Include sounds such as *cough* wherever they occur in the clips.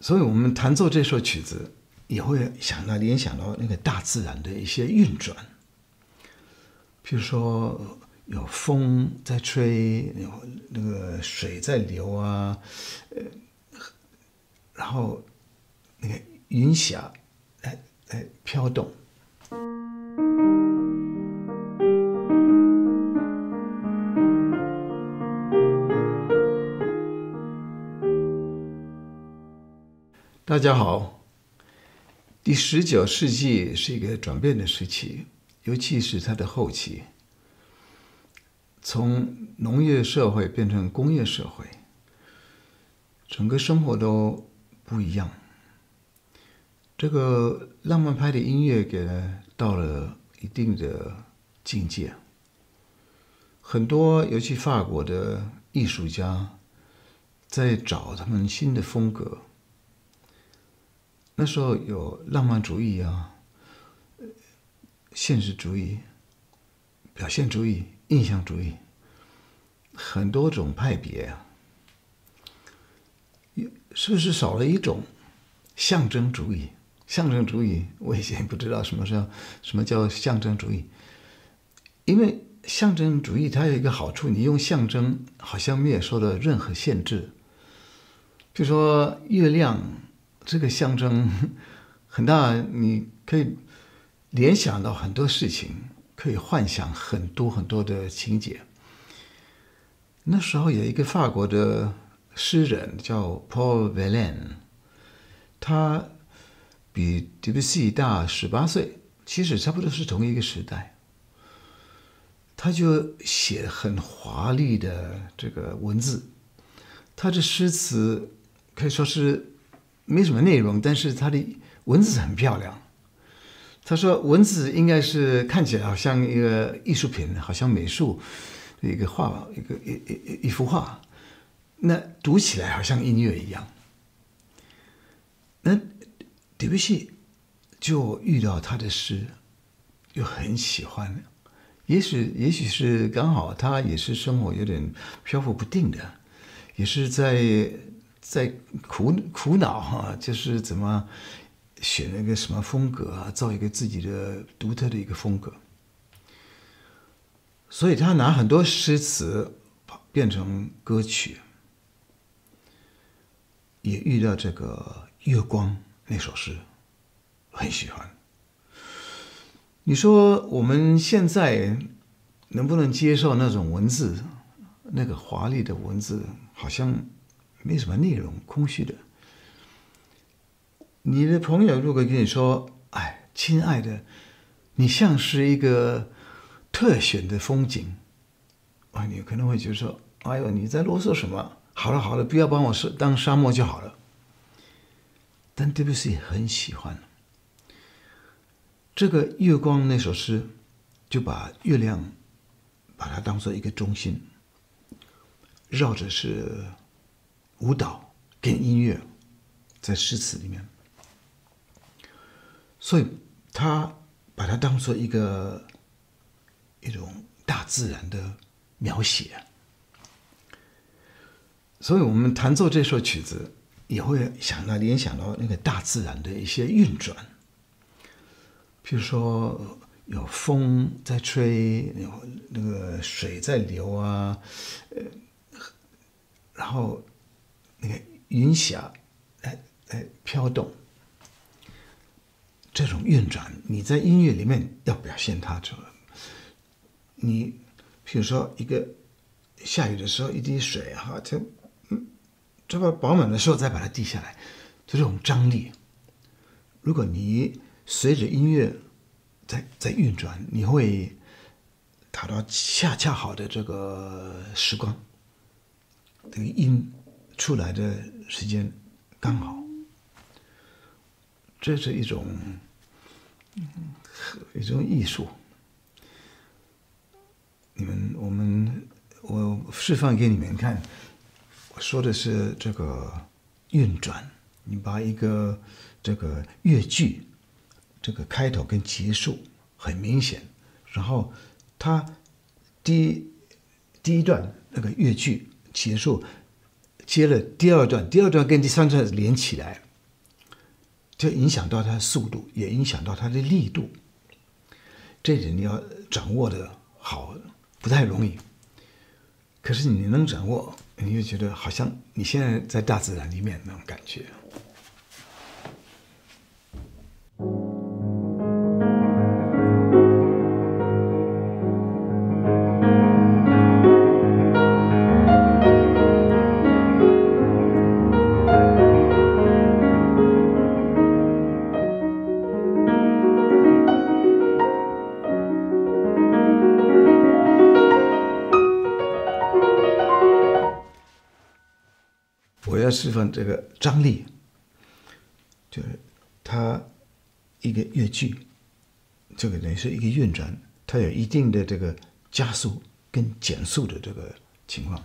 所以我们弹奏这首曲子，也会想到联想到那个大自然的一些运转，比如说有风在吹，有那个水在流啊，呃，然后那个云霞来来飘动。大家好，第十九世纪是一个转变的时期，尤其是它的后期，从农业社会变成工业社会，整个生活都不一样。这个浪漫派的音乐给了到了一定的境界，很多尤其法国的艺术家在找他们新的风格。那时候有浪漫主义啊，现实主义、表现主义、印象主义，很多种派别啊。是不是少了一种象征主义？象征主义，我以前不知道什么叫什么叫象征主义，因为象征主义它有一个好处，你用象征好像没有受到任何限制，就说月亮。这个象征 *laughs* 很大，你可以联想到很多事情，可以幻想很多很多的情节。那时候有一个法国的诗人叫 Paul v e l a n 他比 Debussy 大十八岁，其实差不多是同一个时代。他就写很华丽的这个文字，他的诗词可以说是。没什么内容，但是他的文字很漂亮。他说文字应该是看起来好像一个艺术品，好像美术的一个画，一个一一一幅画。那读起来好像音乐一样。那德布西就遇到他的诗，又很喜欢。也许也许是刚好他也是生活有点漂浮不定的，也是在。在苦苦恼哈，就是怎么选一个什么风格啊，造一个自己的独特的一个风格。所以他拿很多诗词变成歌曲，也遇到这个月光那首诗，很喜欢。你说我们现在能不能接受那种文字，那个华丽的文字，好像？没什么内容，空虚的。你的朋友如果跟你说：“哎，亲爱的，你像是一个特选的风景。”啊，你可能会觉得说：“哎呦，你在啰嗦什么？”好了好了，不要帮我是当沙漠就好了。但对不起，很喜欢这个月光那首诗，就把月亮把它当做一个中心，绕着是。舞蹈跟音乐在诗词里面，所以他把它当做一个一种大自然的描写。所以我们弹奏这首曲子，也会想到联想到那个大自然的一些运转，譬如说有风在吹，有那个水在流啊，呃，然后。那个云霞，来来飘动，这种运转，你在音乐里面要表现它，就你，比如说一个下雨的时候，一滴水哈，就嗯，这个饱满的时候再把它滴下来，就这种张力。如果你随着音乐在在运转，你会达到恰恰好的这个时光，这个音。出来的时间刚好，这是一种一种艺术。你们，我们，我示范给你们看。我说的是这个运转，你把一个这个乐句，这个开头跟结束很明显，然后它第第一段那个乐句结束。接了第二段，第二段跟第三段连起来，就影响到它的速度，也影响到它的力度。这点你要掌握的好，不太容易。可是你能掌握，你就觉得好像你现在在大自然里面那种感觉。要释放这个张力，就是它一个乐句，这个等于是一个运转，它有一定的这个加速跟减速的这个情况。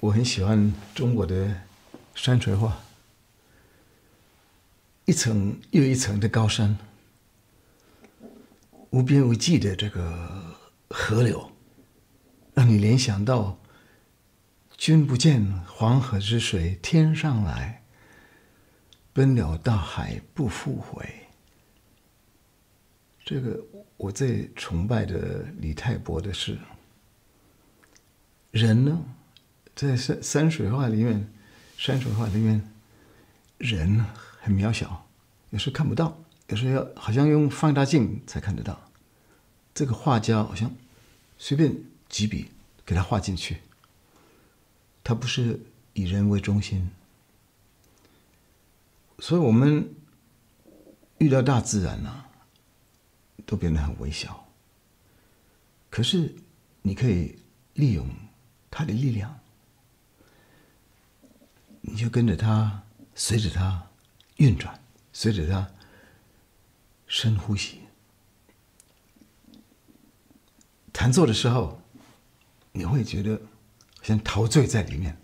我很喜欢中国的山水画，一层又一层的高山，无边无际的这个河流，让你联想到“君不见黄河之水天上来，奔流到海不复回”。这个我最崇拜的李太伯的是人呢。在山山水画里面，山水画里面，人很渺小，有时看不到，有时要好像用放大镜才看得到。这个画家好像随便几笔给他画进去，他不是以人为中心，所以我们遇到大自然呢，都变得很微小。可是你可以利用它的力量。你就跟着它，随着它运转，随着它深呼吸。弹奏的时候，你会觉得像陶醉在里面，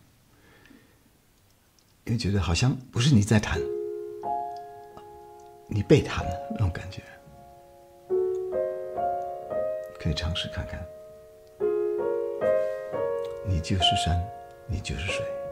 又觉得好像不是你在弹，你被弹了那种感觉。可以尝试看看。你就是山，你就是水。